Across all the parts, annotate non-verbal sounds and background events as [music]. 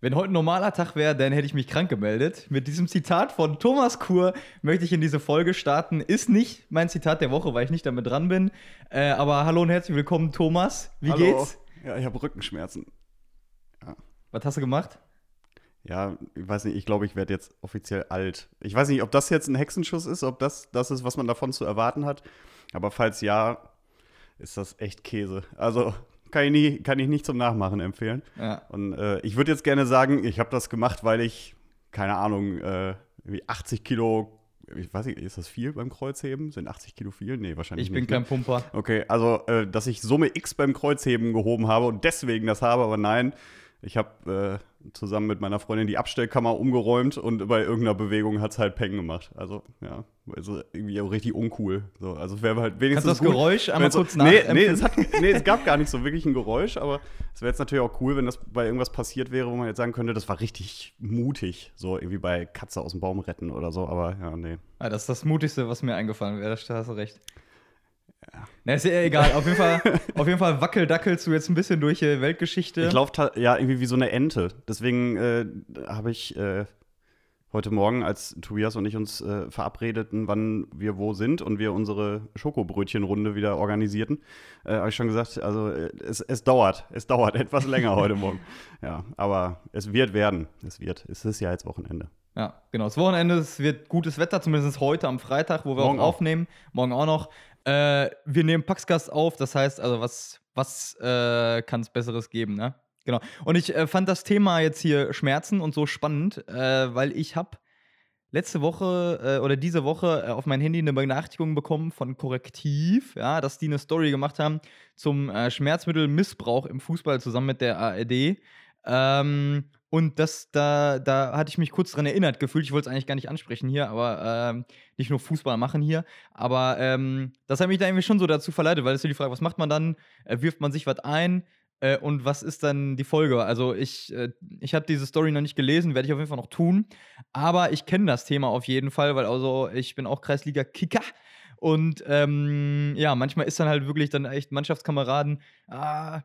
Wenn heute ein normaler Tag wäre, dann hätte ich mich krank gemeldet. Mit diesem Zitat von Thomas Kur möchte ich in diese Folge starten. Ist nicht mein Zitat der Woche, weil ich nicht damit dran bin. Äh, aber hallo und herzlich willkommen, Thomas. Wie Hallo. geht's? Ja, ich habe Rückenschmerzen. Was hast du gemacht? Ja, ich weiß nicht, ich glaube, ich werde jetzt offiziell alt. Ich weiß nicht, ob das jetzt ein Hexenschuss ist, ob das das ist, was man davon zu erwarten hat. Aber falls ja, ist das echt Käse. Also kann ich, nie, kann ich nicht zum Nachmachen empfehlen. Ja. Und äh, ich würde jetzt gerne sagen, ich habe das gemacht, weil ich, keine Ahnung, äh, irgendwie 80 Kilo, ich weiß nicht, ist das viel beim Kreuzheben? Sind 80 Kilo viel? Nee, wahrscheinlich Ich bin nicht. ne? kein Pumper. Okay, also, äh, dass ich Summe X beim Kreuzheben gehoben habe und deswegen das habe, aber nein, ich habe äh, zusammen mit meiner Freundin die Abstellkammer umgeräumt und bei irgendeiner Bewegung hat es halt Peng gemacht. Also, ja, also irgendwie auch richtig uncool. So, also, es wäre halt wenigstens. Kannst du das gut, Geräusch einmal so- kurz nee, nee, nachempfinden? es hat, nee, es gab gar nicht so wirklich ein Geräusch, aber es wäre jetzt natürlich auch cool, wenn das bei irgendwas passiert wäre, wo man jetzt sagen könnte, das war richtig mutig. So irgendwie bei Katze aus dem Baum retten oder so, aber ja, nee. Ah, das ist das Mutigste, was mir eingefallen wäre. Da hast du recht. Na, ist ja egal. Auf jeden, Fall, auf jeden Fall wackeldackelst du jetzt ein bisschen durch die Weltgeschichte. Ich laufe ja irgendwie wie so eine Ente. Deswegen äh, habe ich äh, heute Morgen, als Tobias und ich uns äh, verabredeten, wann wir wo sind und wir unsere Schokobrötchenrunde wieder organisierten, äh, habe ich schon gesagt, also äh, es, es dauert, es dauert etwas länger heute Morgen. [laughs] Ja, aber es wird werden, es wird. Es ist ja jetzt Wochenende. Ja, genau. Das Wochenende, es wird gutes Wetter, zumindest heute am Freitag, wo wir Morgen auch auch. aufnehmen. Morgen auch noch. Äh, wir nehmen Paxcast auf, das heißt, also was, was äh, kann es Besseres geben, ne? Genau. Und ich äh, fand das Thema jetzt hier Schmerzen und so spannend, äh, weil ich habe letzte Woche äh, oder diese Woche äh, auf mein Handy eine Benachrichtigung bekommen von Korrektiv, ja, dass die eine Story gemacht haben zum Schmerzmittelmissbrauch im Fußball zusammen mit der ARD. Ähm, und das, da, da hatte ich mich kurz dran erinnert gefühlt. Ich wollte es eigentlich gar nicht ansprechen hier, aber ähm, nicht nur Fußball machen hier. Aber ähm, das hat mich da irgendwie schon so dazu verleitet, weil es ist ja die Frage, was macht man dann? Äh, wirft man sich was ein? Äh, und was ist dann die Folge? Also ich, äh, ich habe diese Story noch nicht gelesen, werde ich auf jeden Fall noch tun. Aber ich kenne das Thema auf jeden Fall, weil also ich bin auch Kreisliga-Kicker. Und ähm, ja, manchmal ist dann halt wirklich dann echt Mannschaftskameraden, ah,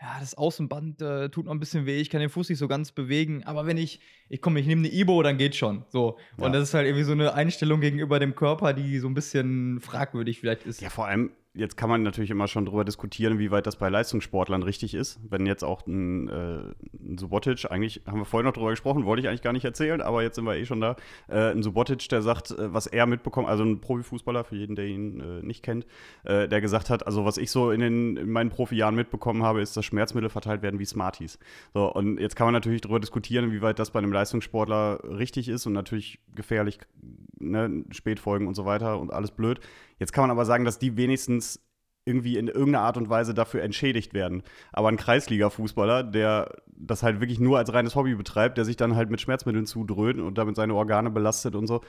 ja, das Außenband äh, tut noch ein bisschen weh, ich kann den Fuß nicht so ganz bewegen, aber wenn ich, ich komme, ich nehme eine Ibo, dann geht schon. So. Und Ja. das ist halt irgendwie so eine Einstellung gegenüber dem Körper, die so ein bisschen fragwürdig vielleicht ist. Ja, vor allem, jetzt kann man natürlich immer schon drüber diskutieren, wie weit das bei Leistungssportlern richtig ist. Wenn jetzt auch ein, äh, ein Subotic, eigentlich haben wir vorhin noch drüber gesprochen, wollte ich eigentlich gar nicht erzählen, aber jetzt sind wir eh schon da. Äh, ein Subotic, der sagt, äh, was er mitbekommt, also ein Profifußballer, für jeden, der ihn äh, nicht kennt, äh, der gesagt hat, also was ich so in, den, in meinen Profijahren mitbekommen habe, ist, dass Schmerzmittel verteilt werden wie Smarties. So, und jetzt kann man natürlich darüber diskutieren, wie weit das bei einem Leistungssportler richtig ist und natürlich gefährlich, ne, Spätfolgen und so weiter und alles blöd. Jetzt kann man aber sagen, dass die wenigstens irgendwie in irgendeiner Art und Weise dafür entschädigt werden. Aber ein Kreisliga-Fußballer, der das halt wirklich nur als reines Hobby betreibt, der sich dann halt mit Schmerzmitteln zudröhnt und damit seine Organe belastet und so,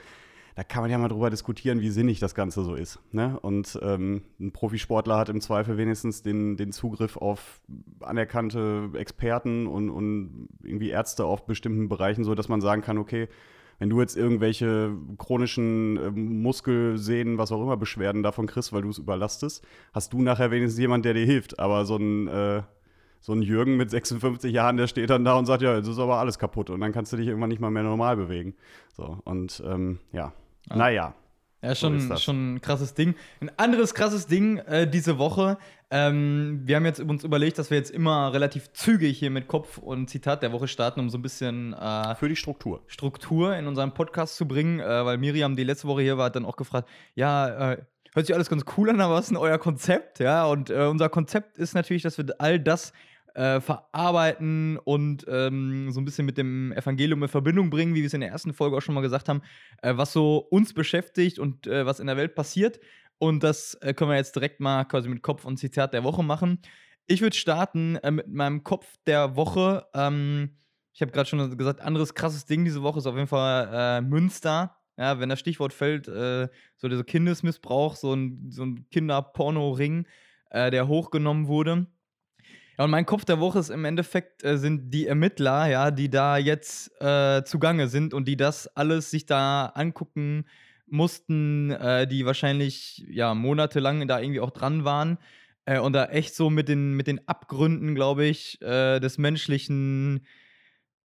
da kann man ja mal drüber diskutieren, wie sinnig das Ganze so ist. Ne? Und ähm, ein Profisportler hat im Zweifel wenigstens den, den Zugriff auf anerkannte Experten und, und irgendwie Ärzte auf bestimmten Bereichen, so dass man sagen kann, okay, wenn du jetzt irgendwelche chronischen ähm, Muskelsehnen, was auch immer, Beschwerden davon kriegst, weil du es überlastest, hast du nachher wenigstens jemand, der dir hilft. Aber so ein, äh, so ein Jürgen mit 56 Jahren, der steht dann da und sagt, ja, jetzt ist aber alles kaputt und dann kannst du dich irgendwann nicht mal mehr normal bewegen. So, und ähm, ja, Ah. naja. Ja, So schon, das. schon ein krasses Ding. Ein anderes krasses Ding äh, diese Woche. Ähm, wir haben jetzt uns überlegt, dass wir jetzt immer relativ zügig hier mit Kopf und Zitat der Woche starten, um so ein bisschen äh, Für die Struktur. Struktur in unserem Podcast zu bringen, äh, weil Miriam, die letzte Woche hier war, hat dann auch gefragt, ja, äh, hört sich alles ganz cool an, aber was ist denn euer Konzept? Ja, und äh, unser Konzept ist natürlich, dass wir all das äh, verarbeiten und ähm, so ein bisschen mit dem Evangelium in Verbindung bringen, wie wir es in der ersten Folge auch schon mal gesagt haben, äh, was so uns beschäftigt und äh, was in der Welt passiert. Und das äh, können wir jetzt direkt mal quasi mit Kopf und Zitat der Woche machen. Ich würde starten äh, mit meinem Kopf der Woche. Ähm, ich habe gerade schon gesagt, anderes krasses Ding diese Woche ist auf jeden Fall äh, Münster. Ja, wenn das Stichwort fällt, äh, so dieser Kindesmissbrauch, so ein, so ein Kinderporno-Ring, äh, der hochgenommen wurde. Ja, und mein Kopf der Woche ist im Endeffekt äh, sind die Ermittler, ja, die da jetzt äh, zugange sind und die das alles sich da angucken mussten, äh, die wahrscheinlich ja monatelang da irgendwie auch dran waren äh, und da echt so mit den, mit den Abgründen, glaube ich, äh, des menschlichen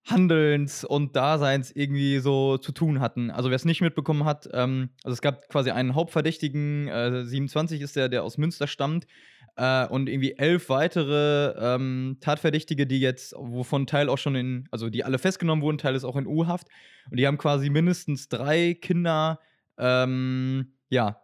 Handelns und Daseins irgendwie so zu tun hatten. Also wer es nicht mitbekommen hat, ähm, also es gab quasi einen Hauptverdächtigen, äh, 27 ist der, der aus Münster stammt, äh, und irgendwie elf weitere ähm, Tatverdächtige, die jetzt, wovon Teil auch schon in, also die alle festgenommen wurden, Teil ist auch in U-Haft. Und die haben quasi mindestens drei Kinder, ähm, ja,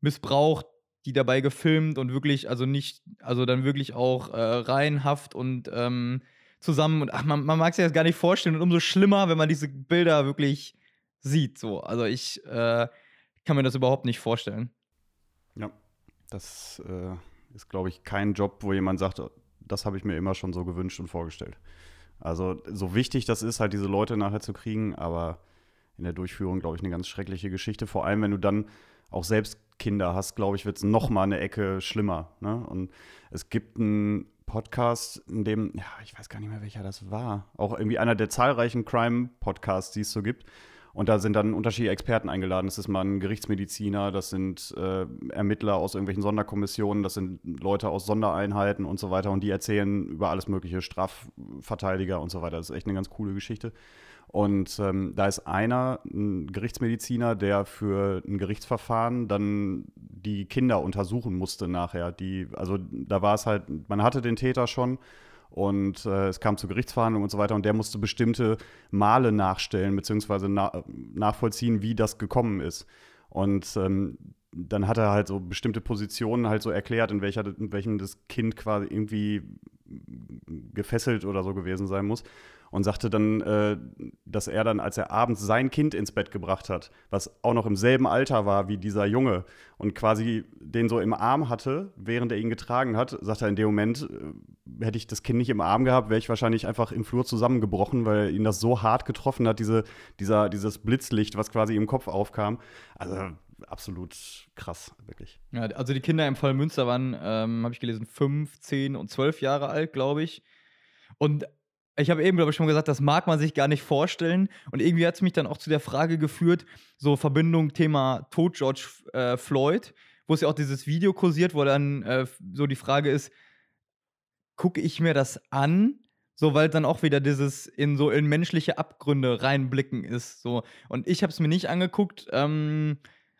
missbraucht, die dabei gefilmt und wirklich, also nicht, also dann wirklich auch äh, reihenhaft und ähm, zusammen und ach, man, man mag sich das gar nicht vorstellen und umso schlimmer, wenn man diese Bilder wirklich sieht. So. Also ich äh, kann mir das überhaupt nicht vorstellen. Ja, das äh, ist, glaube ich, kein Job, wo jemand sagt, das habe ich mir immer schon so gewünscht und vorgestellt. Also so wichtig das ist, halt diese Leute nachher zu kriegen, aber in der Durchführung, glaube ich, eine ganz schreckliche Geschichte. Vor allem, wenn du dann auch selbst Kinder hast, glaube ich, wird es noch mal eine Ecke schlimmer. Ne? Und es gibt einen Podcast, in dem, ja, ich weiß gar nicht mehr, welcher das war. Auch irgendwie einer der zahlreichen Crime-Podcasts, die es so gibt. Und da sind dann unterschiedliche Experten eingeladen. Das ist mal ein Gerichtsmediziner, das sind äh, Ermittler aus irgendwelchen Sonderkommissionen, das sind Leute aus Sondereinheiten und so weiter. Und die erzählen über alles mögliche, Strafverteidiger und so weiter. Das ist echt eine ganz coole Geschichte. Und ähm, da ist einer, ein Gerichtsmediziner, der für ein Gerichtsverfahren dann die Kinder untersuchen musste nachher. Die, also da war es halt, man hatte den Täter schon und äh, es kam zu Gerichtsverhandlungen und so weiter und der musste bestimmte Male nachstellen, beziehungsweise na nachvollziehen, wie das gekommen ist. Und ähm, dann hat er halt so bestimmte Positionen halt so erklärt, in, welcher, in welchem das Kind quasi irgendwie gefesselt oder so gewesen sein muss und sagte dann, äh, dass er dann, als er abends sein Kind ins Bett gebracht hat, was auch noch im selben Alter war wie dieser Junge und quasi den so im Arm hatte, während er ihn getragen hat, sagt er in dem Moment, äh, hätte ich das Kind nicht im Arm gehabt, wäre ich wahrscheinlich einfach im Flur zusammengebrochen, weil ihn das so hart getroffen hat, diese, dieser, dieses Blitzlicht, was quasi im Kopf aufkam. Also absolut krass, wirklich. Ja, also die Kinder im Fall Münster waren, ähm, habe ich gelesen, fünf, zehn und zwölf Jahre alt, glaube ich. Und ich habe eben, glaube ich, schon gesagt, das mag man sich gar nicht vorstellen. Und irgendwie hat es mich dann auch zu der Frage geführt, so Verbindung Thema Tod George äh, Floyd, wo es ja auch dieses Video kursiert, wo dann äh, so die Frage ist, gucke ich mir das an? So, weil dann auch wieder dieses in so in menschliche Abgründe reinblicken ist. So. Und ich habe es mir nicht angeguckt, ähm,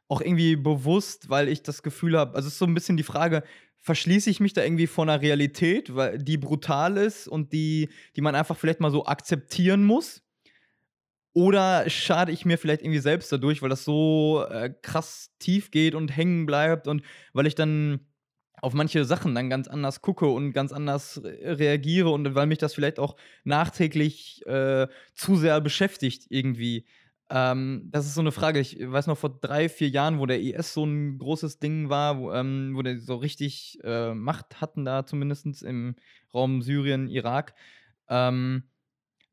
auch irgendwie bewusst, weil ich das Gefühl habe, also es ist so ein bisschen die Frage, verschließe ich mich da irgendwie vor einer Realität, weil die brutal ist und die, die man einfach vielleicht mal so akzeptieren muss? Oder schade ich mir vielleicht irgendwie selbst dadurch, weil das so äh, krass tief geht und hängen bleibt und weil ich dann auf manche Sachen dann ganz anders gucke und ganz anders re reagiere und weil mich das vielleicht auch nachträglich äh, zu sehr beschäftigt irgendwie. Ähm, das ist so eine Frage. Ich weiß noch vor drei, vier Jahren, wo der IS so ein großes Ding war, wo, ähm, wo der so richtig äh, Macht hatten, da zumindest im Raum Syrien, Irak. Ähm,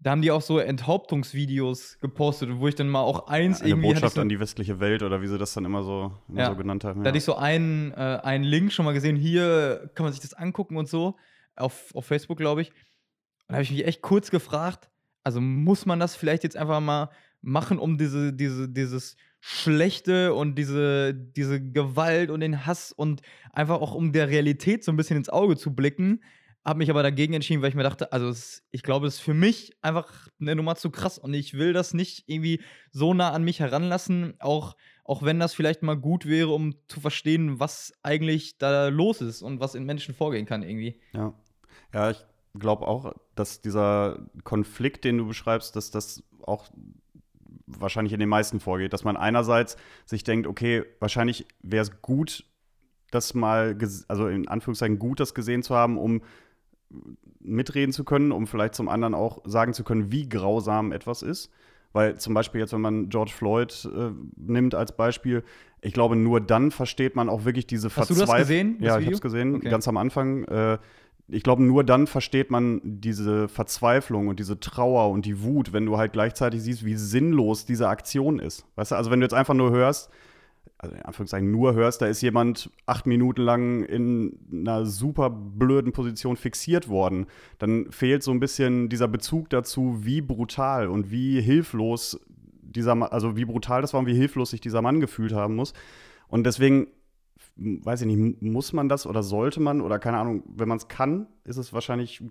da haben die auch so Enthauptungsvideos gepostet, wo ich dann mal auch eins ja, eine irgendwie. Botschaft so, an die westliche Welt oder wie sie das dann immer so, immer ja, so genannt haben. Ja. Da hatte ich so einen, äh, einen Link schon mal gesehen, hier kann man sich das angucken und so, auf, auf Facebook, glaube ich. Und da habe ich mich echt kurz gefragt, also muss man das vielleicht jetzt einfach mal machen, um diese, diese, dieses Schlechte und diese, diese Gewalt und den Hass und einfach auch um der Realität so ein bisschen ins Auge zu blicken. Habe mich aber dagegen entschieden, weil ich mir dachte, also es, ich glaube, es ist für mich einfach eine Nummer zu krass und ich will das nicht irgendwie so nah an mich heranlassen, auch, auch wenn das vielleicht mal gut wäre, um zu verstehen, was eigentlich da los ist und was in Menschen vorgehen kann irgendwie. Ja, ja ich glaube auch, dass dieser Konflikt, den du beschreibst, dass das auch wahrscheinlich in den meisten vorgeht, dass man einerseits sich denkt, okay, wahrscheinlich wäre es gut, das mal, also in Anführungszeichen gut, das gesehen zu haben, um mitreden zu können, um vielleicht zum anderen auch sagen zu können, wie grausam etwas ist. Weil zum Beispiel jetzt, wenn man George Floyd äh, nimmt als Beispiel, ich glaube, nur dann versteht man auch wirklich diese Verzweiflung. Hast du das gesehen? Das ja, ich habe es gesehen, okay. ganz am Anfang. Äh, ich glaube, nur dann versteht man diese Verzweiflung und diese Trauer und die Wut, wenn du halt gleichzeitig siehst, wie sinnlos diese Aktion ist. Weißt du, also wenn du jetzt einfach nur hörst, also in Anführungszeichen nur hörst, da ist jemand acht Minuten lang in einer super blöden Position fixiert worden, dann fehlt so ein bisschen dieser Bezug dazu, wie brutal und wie hilflos dieser, also wie brutal das war und wie hilflos sich dieser Mann gefühlt haben muss. Und deswegen weiß ich nicht, muss man das oder sollte man oder keine Ahnung, wenn man es kann, ist es wahrscheinlich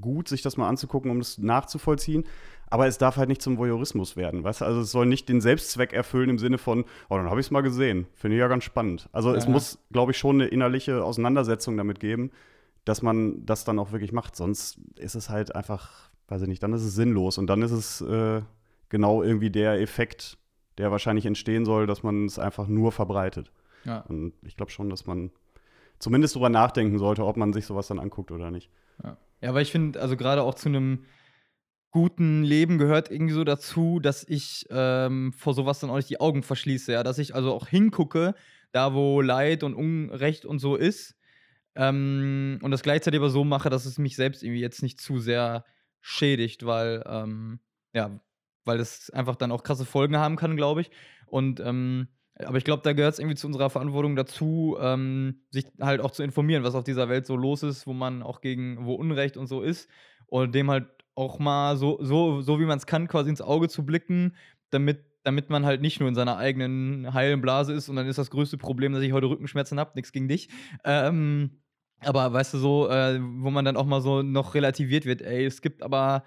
gut, sich das mal anzugucken, um das nachzuvollziehen. Aber es darf halt nicht zum Voyeurismus werden, weißt du? Also es soll nicht den Selbstzweck erfüllen im Sinne von, oh, dann habe ich es mal gesehen. Finde ich ja ganz spannend. Also ja. es muss, glaube ich, schon eine innerliche Auseinandersetzung damit geben, dass man das dann auch wirklich macht. Sonst ist es halt einfach, weiß ich nicht, dann ist es sinnlos. Und dann ist es äh, genau irgendwie der Effekt, der wahrscheinlich entstehen soll, dass man es einfach nur verbreitet. Ja. Und ich glaube schon, dass man zumindest darüber nachdenken sollte, ob man sich sowas dann anguckt oder nicht. Ja, ja aber ich finde, also gerade auch zu einem guten Leben gehört irgendwie so dazu, dass ich ähm, vor sowas dann auch nicht die Augen verschließe, ja, dass ich also auch hingucke, da wo Leid und Unrecht und so ist, ähm, und das gleichzeitig aber so mache, dass es mich selbst irgendwie jetzt nicht zu sehr schädigt, weil, ähm, ja, weil das einfach dann auch krasse Folgen haben kann, glaube ich. Und ähm, aber ich glaube, da gehört es irgendwie zu unserer Verantwortung dazu, ähm, sich halt auch zu informieren, was auf dieser Welt so los ist, wo man auch gegen, wo Unrecht und so ist. Und dem halt auch mal so, so, so wie man es kann, quasi ins Auge zu blicken, damit, damit man halt nicht nur in seiner eigenen heilen Blase ist und dann ist das größte Problem, dass ich heute Rückenschmerzen habe, nichts gegen dich. Ähm, aber weißt du, so, äh, wo man dann auch mal so noch relativiert wird, ey, es gibt aber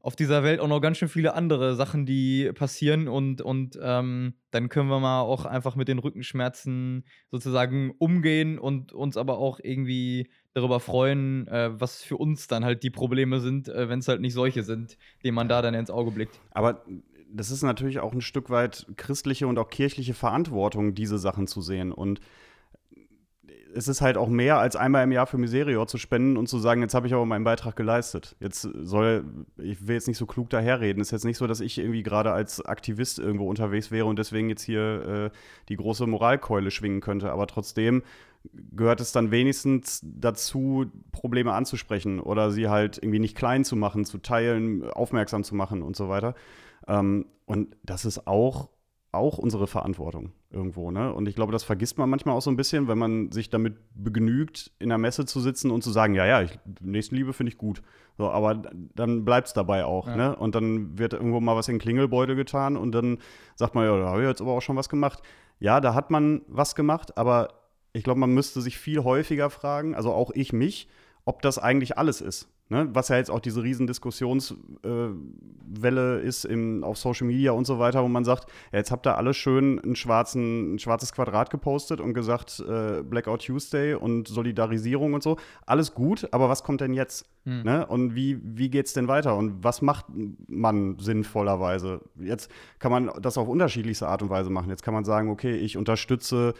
auf dieser Welt auch noch ganz schön viele andere Sachen, die passieren und, und ähm, dann können wir mal auch einfach mit den Rückenschmerzen sozusagen umgehen und uns aber auch irgendwie darüber freuen, äh, was für uns dann halt die Probleme sind, äh, wenn es halt nicht solche sind, denen man da dann ins Auge blickt. Aber das ist natürlich auch ein Stück weit christliche und auch kirchliche Verantwortung, diese Sachen zu sehen und es ist halt auch mehr als einmal im Jahr für Miserior zu spenden und zu sagen, jetzt habe ich aber meinen Beitrag geleistet. Jetzt soll, ich will jetzt nicht so klug daherreden. Es ist jetzt nicht so, dass ich irgendwie gerade als Aktivist irgendwo unterwegs wäre und deswegen jetzt hier äh, die große Moralkeule schwingen könnte. Aber trotzdem gehört es dann wenigstens dazu, Probleme anzusprechen oder sie halt irgendwie nicht klein zu machen, zu teilen, aufmerksam zu machen und so weiter. Ähm, und das ist auch auch unsere Verantwortung irgendwo. Ne? Und ich glaube, das vergisst man manchmal auch so ein bisschen, wenn man sich damit begnügt, in der Messe zu sitzen und zu sagen, ja, ja, ich, Nächstenliebe finde ich gut. So, aber dann bleibt es dabei auch. Ja. Ne? Und dann wird irgendwo mal was in den Klingelbeutel getan und dann sagt man, ja, da habe ich jetzt aber auch schon was gemacht. Ja, da hat man was gemacht, aber ich glaube, man müsste sich viel häufiger fragen, also auch ich mich, ob das eigentlich alles ist. Ne, was ja jetzt auch diese riesen Diskussionswelle äh, ist im, auf Social Media und so weiter, wo man sagt, ja, jetzt habt ihr alle schön einen schwarzen, ein schwarzes Quadrat gepostet und gesagt, äh, Blackout Tuesday und Solidarisierung und so. Alles gut, aber was kommt denn jetzt? Hm. Ne? Und wie, wie geht es denn weiter? Und was macht man sinnvollerweise? Jetzt kann man das auf unterschiedlichste Art und Weise machen. Jetzt kann man sagen, okay, ich unterstütze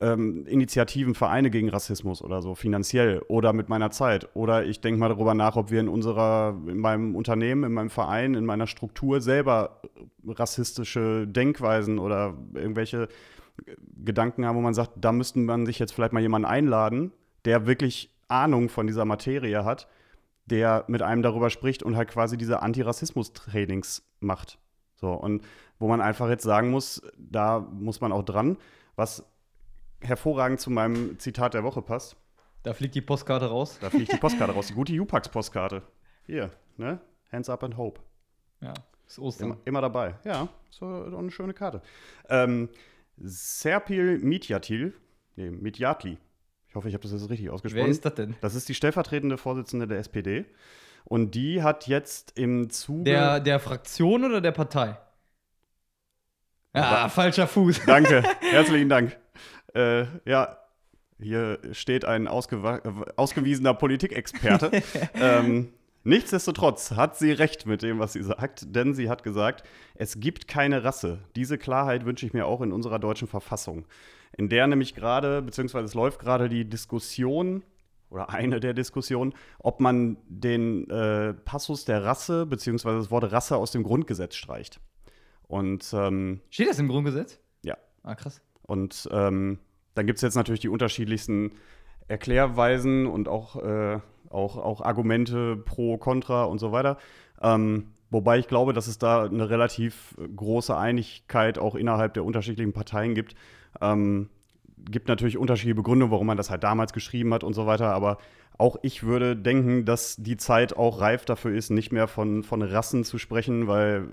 ähm, Initiativen, Vereine gegen Rassismus oder so, finanziell oder mit meiner Zeit. Oder ich denke mal darüber nach, ob wir in unserer, in meinem Unternehmen, in meinem Verein, in meiner Struktur selber rassistische Denkweisen oder irgendwelche Gedanken haben, wo man sagt, da müsste man sich jetzt vielleicht mal jemanden einladen, der wirklich Ahnung von dieser Materie hat, der mit einem darüber spricht und halt quasi diese Antirassismus-Trainings macht. So, und wo man einfach jetzt sagen muss, da muss man auch dran. Was hervorragend zu meinem Zitat der Woche passt. Da fliegt die Postkarte raus. Da fliegt die Postkarte raus. Die gute [laughs] Jupax-Postkarte. Hier, ne? Hands up and hope. Ja, ist Ostern. Immer, immer dabei. Ja, so eine schöne Karte. Ähm, Serpil Mitjatil, nee, Mitjatli. Ich hoffe, ich habe das jetzt richtig ausgesprochen. Wer ist das denn? Das ist die stellvertretende Vorsitzende der SPD. Und die hat jetzt im Zuge. Der, der Fraktion oder der Partei? Ah, falscher Fuß. Danke, [laughs] herzlichen Dank. Äh, ja, hier steht ein ausgewiesener Politikexperte. [laughs] ähm, nichtsdestotrotz hat sie recht mit dem, was sie sagt, denn sie hat gesagt, es gibt keine Rasse. Diese Klarheit wünsche ich mir auch in unserer deutschen Verfassung, in der nämlich gerade, beziehungsweise es läuft gerade die Diskussion oder eine der Diskussionen, ob man den äh, Passus der Rasse, beziehungsweise das Wort Rasse aus dem Grundgesetz streicht. Und ähm, steht das im Grundgesetz? Ja. Ah, krass. Und ähm, dann gibt es jetzt natürlich die unterschiedlichsten Erklärweisen und auch, äh, auch, auch Argumente pro, contra und so weiter. Ähm, wobei ich glaube, dass es da eine relativ große Einigkeit auch innerhalb der unterschiedlichen Parteien gibt. Ähm, gibt natürlich unterschiedliche Begründungen, warum man das halt damals geschrieben hat und so weiter, aber auch ich würde denken, dass die Zeit auch reif dafür ist, nicht mehr von, von Rassen zu sprechen, weil,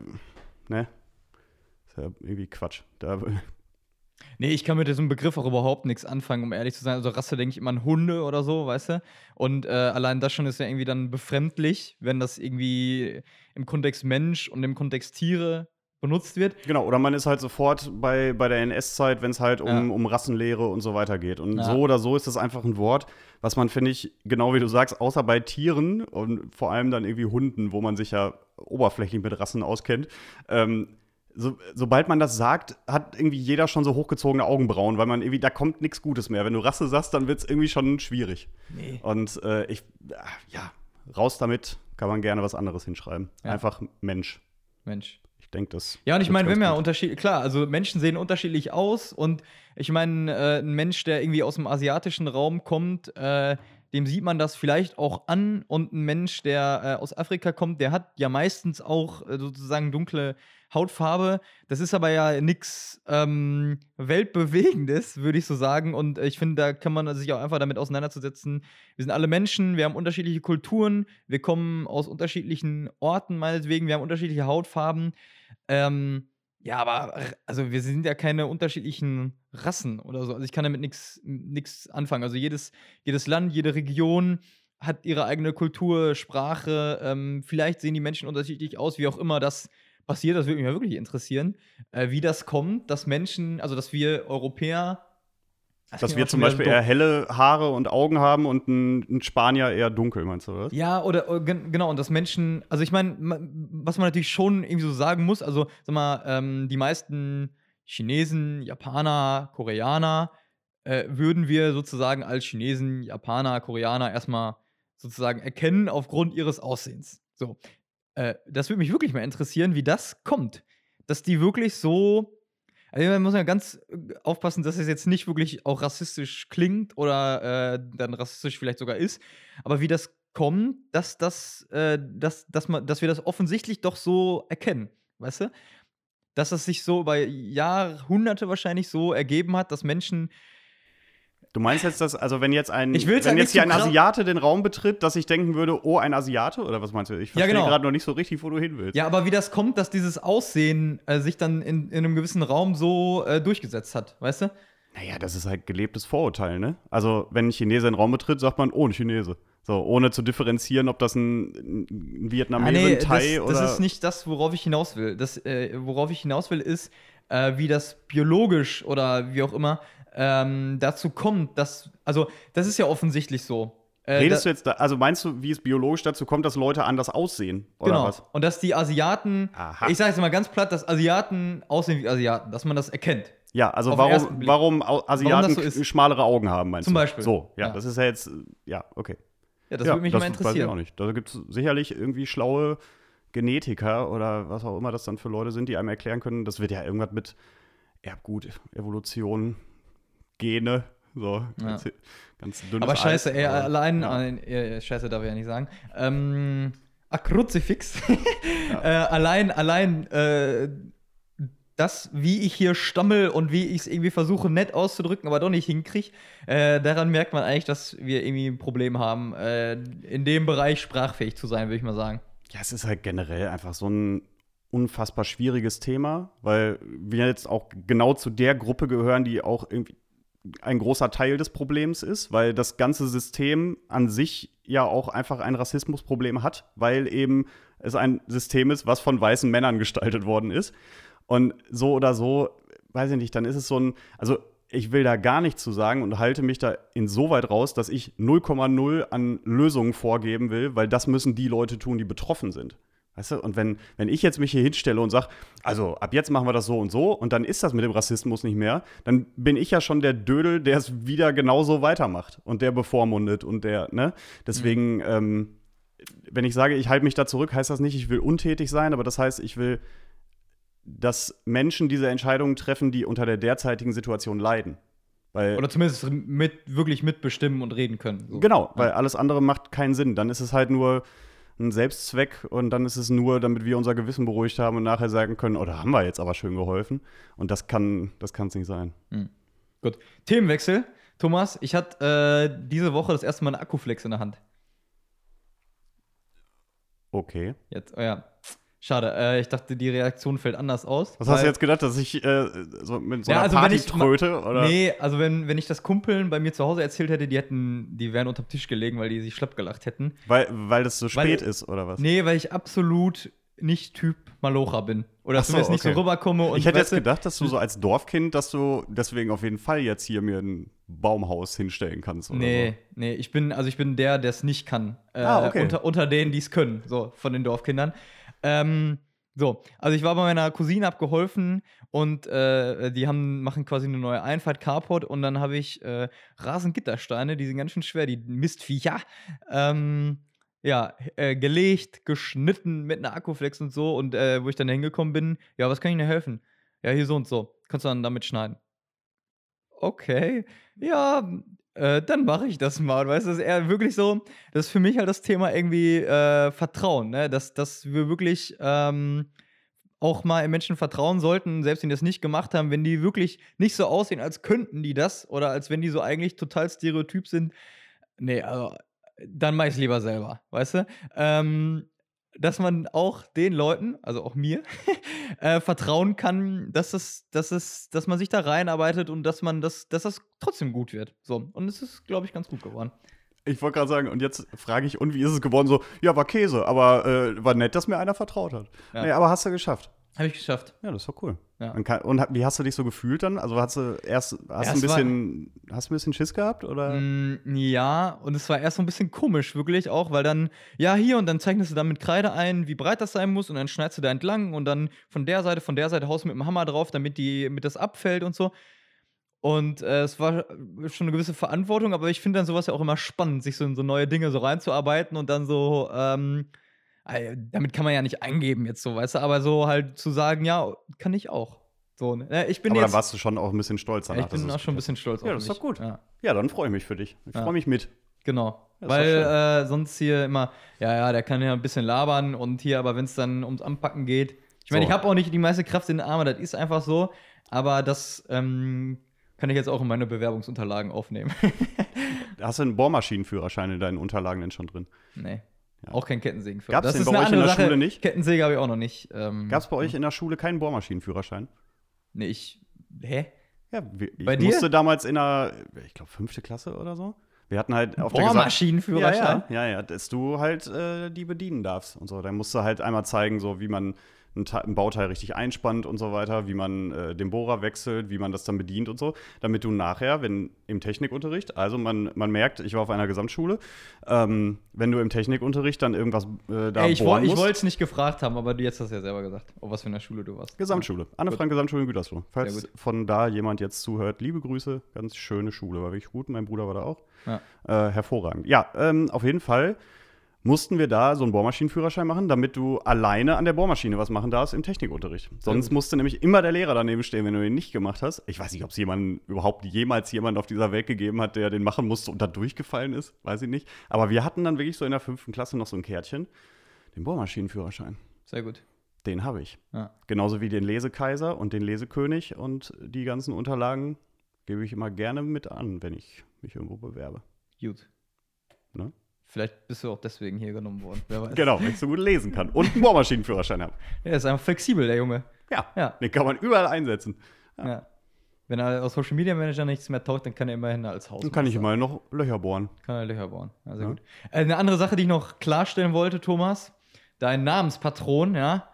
ne, ist ja irgendwie Quatsch. Da Nee, ich kann mit diesem Begriff auch überhaupt nichts anfangen, um ehrlich zu sein. Also Rasse denke ich immer an Hunde oder so, weißt du? Und äh, allein das schon ist ja irgendwie dann befremdlich, wenn das irgendwie im Kontext Mensch und im Kontext Tiere benutzt wird. Genau, oder man ist halt sofort bei, bei der NS-Zeit, wenn es halt um, Ja. um Rassenlehre und so weiter geht. Und Ja. so oder so ist das einfach ein Wort, was man, finde ich, genau wie du sagst, außer bei Tieren und vor allem dann irgendwie Hunden, wo man sich ja oberflächlich mit Rassen auskennt, ähm, so, sobald man das sagt, hat irgendwie jeder schon so hochgezogene Augenbrauen, weil man irgendwie, da kommt nichts Gutes mehr. Wenn du Rasse sagst, dann wird es irgendwie schon schwierig. Nee. Und äh, ich, ah, ja, raus damit, kann man gerne was anderes hinschreiben. Ja. Einfach Mensch. Mensch. Ich denke, das. Ja, und ich meine, wenn wir gut. unterschiedlich, klar, also Menschen sehen unterschiedlich aus und ich meine, äh, ein Mensch, der irgendwie aus dem asiatischen Raum kommt, äh, dem sieht man das vielleicht auch an und ein Mensch, der äh, aus Afrika kommt, der hat ja meistens auch äh, sozusagen dunkle Hautfarbe. Das ist aber ja nichts ähm, Weltbewegendes, würde ich so sagen. Und äh, ich finde, da kann man sich auch einfach damit auseinanderzusetzen. Wir sind alle Menschen, wir haben unterschiedliche Kulturen, wir kommen aus unterschiedlichen Orten meinetwegen, wir haben unterschiedliche Hautfarben. Ähm, ja, aber also wir sind ja keine unterschiedlichen Rassen oder so. Also ich kann damit nichts anfangen. Also jedes, jedes Land, jede Region hat ihre eigene Kultur, Sprache. Ähm, vielleicht sehen die Menschen unterschiedlich aus, wie auch immer das passiert. Das würde mich mal wirklich interessieren, äh, wie das kommt, dass Menschen, also dass wir Europäer. Das Dass wir zum Beispiel eher helle Haare und Augen haben und ein, ein Spanier eher dunkel, meinst du was? Ja, oder gen- genau, und dass Menschen, also ich meine, was man natürlich schon irgendwie so sagen muss, also sag mal, ähm, die meisten Chinesen, Japaner, Koreaner äh, würden wir sozusagen als Chinesen, Japaner, Koreaner erstmal sozusagen erkennen aufgrund ihres Aussehens. So. Äh, das würde mich wirklich mal interessieren, wie das kommt. Dass die wirklich so. Also man muss ja ganz äh, aufpassen, dass es jetzt nicht wirklich auch rassistisch klingt oder äh, dann rassistisch vielleicht sogar ist. Aber wie das kommt, dass, das, äh, dass, dass, man, dass wir das offensichtlich doch so erkennen. Weißt du? Dass das sich so über Jahrhunderte wahrscheinlich so ergeben hat, dass Menschen Du meinst jetzt, dass, also wenn jetzt ein, wenn halt jetzt hier ein Asiate den Raum betritt, dass ich denken würde, oh, ein Asiate? Oder was meinst du? Ich Ja, verstehe genau. gerade noch nicht so richtig, wo du hin willst. Ja, aber wie das kommt, dass dieses Aussehen äh, sich dann in, in einem gewissen Raum so äh, durchgesetzt hat, weißt du? Naja, das ist halt gelebtes Vorurteil, ne? Also, wenn ein Chinese einen Raum betritt, sagt man, oh, ein Chinese. So, ohne zu differenzieren, ob das ein, ein Vietnamese, Ah, nee, ein Thai das, oder. das ist nicht das, worauf ich hinaus will. Das, äh, worauf ich hinaus will, ist, äh, wie das biologisch oder wie auch immer ähm, dazu kommt, dass. Also, das ist ja offensichtlich so. Äh, Redest da- du jetzt da, also meinst du, wie es biologisch dazu kommt, dass Leute anders aussehen? Oder Genau. was? Und dass die Asiaten, Aha. ich sage jetzt mal ganz platt, dass Asiaten aussehen wie Asiaten, dass man das erkennt. Ja, also warum, warum Asiaten das so ist. schmalere Augen haben, meinst Zum du? Beispiel. So, ja, Ja. das ist ja jetzt, ja, okay. Ja, das ja, würde mich das mal weiß ich auch interessieren. nicht. Da gibt es sicherlich irgendwie schlaue Genetiker oder was auch immer das dann für Leute sind, die einem erklären können, das wird ja irgendwas mit Erbgut, Evolution, Gene, so Ja. ganz, ganz dünnes Aber scheiße, Eis, ey, aber- allein, ja. äh, scheiße darf ich ja nicht sagen. Ähm, ah, Kruzifix. [laughs] äh, allein, allein, äh, das, wie ich hier stammel und wie ich es irgendwie versuche, nett auszudrücken, aber doch nicht hinkriege, äh, daran merkt man eigentlich, dass wir irgendwie ein Problem haben, äh, in dem Bereich sprachfähig zu sein, würde ich mal sagen. Ja, es ist halt generell einfach so ein unfassbar schwieriges Thema, weil wir jetzt auch genau zu der Gruppe gehören, die auch irgendwie ein großer Teil des Problems ist, weil das ganze System an sich ja auch einfach ein Rassismusproblem hat, weil eben es ein System ist, was von weißen Männern gestaltet worden ist. Und so oder so, weiß ich nicht, dann ist es so ein, also ich will da gar nichts zu sagen und halte mich da insoweit raus, dass ich 0,0 an Lösungen vorgeben will, weil das müssen die Leute tun, die betroffen sind. Weißt du, und wenn, wenn ich jetzt mich hier hinstelle und sage, also ab jetzt machen wir das so und so und dann ist das mit dem Rassismus nicht mehr, dann bin ich ja schon der Dödel, der es wieder genauso weitermacht und der bevormundet und der, ne? Deswegen, ähm, wenn ich sage, ich halte mich da zurück, heißt das nicht, ich will untätig sein, aber das heißt, ich will, dass Menschen diese Entscheidungen treffen, die unter der derzeitigen Situation leiden. Weil, Oder zumindest mit, wirklich mitbestimmen und reden können. So. genau, weil alles andere macht keinen Sinn. Dann ist es halt nur ein Selbstzweck und dann ist es nur, damit wir unser Gewissen beruhigt haben und nachher sagen können, oh, da haben wir jetzt aber schön geholfen. Und das kann das kann's nicht sein. Gut. Themenwechsel. Thomas, ich hatte äh, diese Woche das erste Mal eine Akkuflex in der Hand. Okay. Jetzt, oh ja. Schade, äh, ich dachte, die Reaktion fällt anders aus. Was hast weil- du jetzt gedacht, dass ich äh, so mit so Ja, einer also Party ich- tröte? Oder? Nee, also wenn, wenn ich das Kumpeln bei mir zu Hause erzählt hätte, die hätten, die wären unterm Tisch gelegen, weil die sich schlapp gelacht hätten. Weil, weil das so Weil- spät ist, oder was? Nee, weil ich absolut nicht Typ Malocha bin. Oder Ach so, zumindest nicht okay. so rüberkomme. Und ich hätte jetzt gedacht, dass du so als Dorfkind, dass du deswegen auf jeden Fall jetzt hier mir ein Baumhaus hinstellen kannst. Oder Nee, nee, ich bin, also ich bin der, der es nicht kann. Äh, Ah, okay. unter, unter denen, die es können, so, von den Dorfkindern. Ähm, so, also ich war bei meiner Cousine abgeholfen und äh, die haben, machen quasi eine neue Einfahrt, Carport, und dann habe ich äh, Rasengittersteine, die sind ganz schön schwer, die Mistviecher, ähm, ja, äh, gelegt, geschnitten mit einer Akkuflex und so. Und äh, wo ich dann hingekommen bin, ja, was kann ich dir helfen? Ja, hier so und so. Kannst du dann damit schneiden? Okay, ja, äh, dann mache ich das mal. Weißt du, das ist eher wirklich so, das ist für mich halt das Thema irgendwie äh, Vertrauen, ne? Dass, dass wir wirklich ähm, auch mal in Menschen vertrauen sollten, selbst wenn die das nicht gemacht haben, wenn die wirklich nicht so aussehen, als könnten die das oder als wenn die so eigentlich total stereotyp sind. Nee, also dann mach ich es lieber selber, weißt du? Ähm, dass man auch den Leuten, also auch mir, [laughs] äh, vertrauen kann, dass es, dass es, dass man sich da reinarbeitet und dass man das, dass das trotzdem gut wird. So. Und es ist, glaube ich, ganz gut geworden. Ich wollte gerade sagen, und jetzt frage ich, und wie ist es geworden? So, ja, war Käse, aber äh, war nett, dass mir einer vertraut hat. Ja. Nee, aber hast du geschafft. Habe ich geschafft. Ja, das ist doch cool. Ja. Kann, und wie hast du dich so gefühlt dann? Also hast du erst hast Ja, ein es war- bisschen, hast du ein bisschen Schiss gehabt? Oder? Mm, ja, und es war erst so ein bisschen komisch, wirklich auch, weil dann, ja, hier und dann zeichnest du dann mit Kreide ein, wie breit das sein muss und dann schneidest du da entlang und dann von der Seite, von der Seite haust du mit dem Hammer drauf, damit die, damit das abfällt und so. Und äh, es war schon eine gewisse Verantwortung, aber ich finde dann sowas ja auch immer spannend, sich so in so neue Dinge so reinzuarbeiten und dann so, ähm, äh, damit kann man ja nicht eingeben jetzt so, weißt du, aber so halt zu sagen, ja, kann ich auch. So, ne? Ich bin aber jetzt, dann warst du schon auch ein bisschen stolz ja, danach. ich bin auch schon ein bisschen stolz Ja, auf das ist doch gut. Ja. Ja, dann freue ich mich für dich. Ich Ja. freue mich mit. Genau. Doch Weil äh, sonst hier immer, ja, ja, der kann ja ein bisschen labern und hier, aber wenn es dann ums Anpacken geht. Ich meine, So. ich habe auch nicht die meiste Kraft in den Armen, das ist einfach so. Aber das ähm, kann ich jetzt auch in meine Bewerbungsunterlagen aufnehmen. [laughs] Hast du einen Bohrmaschinenführerschein in deinen Unterlagen denn schon drin? nee. Ja. Auch kein Kettensägen für. Gab's das den ist bei euch in der Sache. Schule nicht? Kettensäge habe ich auch noch nicht. Ähm, Gab es bei euch in der Schule keinen Bohrmaschinenführerschein? Nee, ich. Hä? Ja, ich Bei dir? musste damals in der, ich glaube, fünfte Klasse oder so. Wir hatten halt auf der Bohrmaschinenführerschein? Ja, ja, ja, ja, dass du halt äh, die bedienen darfst und so. Dann musst du halt einmal zeigen, so wie man ein, Te- ein Bauteil richtig einspannt und so weiter, wie man äh, den Bohrer wechselt, wie man das dann bedient und so, damit du nachher, wenn im Technikunterricht, also man, man merkt, ich war auf einer Gesamtschule, ähm, wenn du im Technikunterricht dann irgendwas äh, da Ey, ich bohren woll- ich musst. wollte es nicht gefragt haben, aber du jetzt hast ja selber gesagt, auf was für einer Schule du warst. Gesamtschule. Anne Frank Gesamtschule in Gütersloh. Falls von da jemand jetzt zuhört, liebe Grüße. Ganz schöne Schule, war wirklich gut. Mein Bruder war da auch. Ja. Äh, hervorragend. Ja, ähm, auf jeden Fall mussten wir da so einen Bohrmaschinenführerschein machen, damit du alleine an der Bohrmaschine was machen darfst im Technikunterricht. Sonst gut. musste nämlich immer der Lehrer daneben stehen, wenn du ihn nicht gemacht hast. Ich weiß nicht, ob es jemanden überhaupt jemals jemand auf dieser Welt gegeben hat, der den machen musste und da durchgefallen ist. Weiß ich nicht. Aber wir hatten dann wirklich so in der fünften Klasse noch so ein Kärtchen. Den Bohrmaschinenführerschein. Sehr gut. Den habe ich. Ja. Genauso wie den Lesekaiser und den Lesekönig und die ganzen Unterlagen gebe ich immer gerne mit an, wenn ich mich irgendwo bewerbe. Gut. Ne? Vielleicht bist du auch deswegen hier genommen worden. Wer weiß. Genau, wenn ich so gut lesen kann und einen Bohrmaschinenführerschein habe. Er ist einfach flexibel, der Junge. Ja, Ja. den kann man überall einsetzen. Ja. Wenn er aus Social Media Manager nichts mehr taugt, dann kann er immerhin als Haus. Dann kann ich immer noch Löcher bohren. Kann er Löcher. Ja, sehr Ja. gut. Äh, eine andere Sache, die ich noch klarstellen wollte, Thomas. Dein Namenspatron, ja.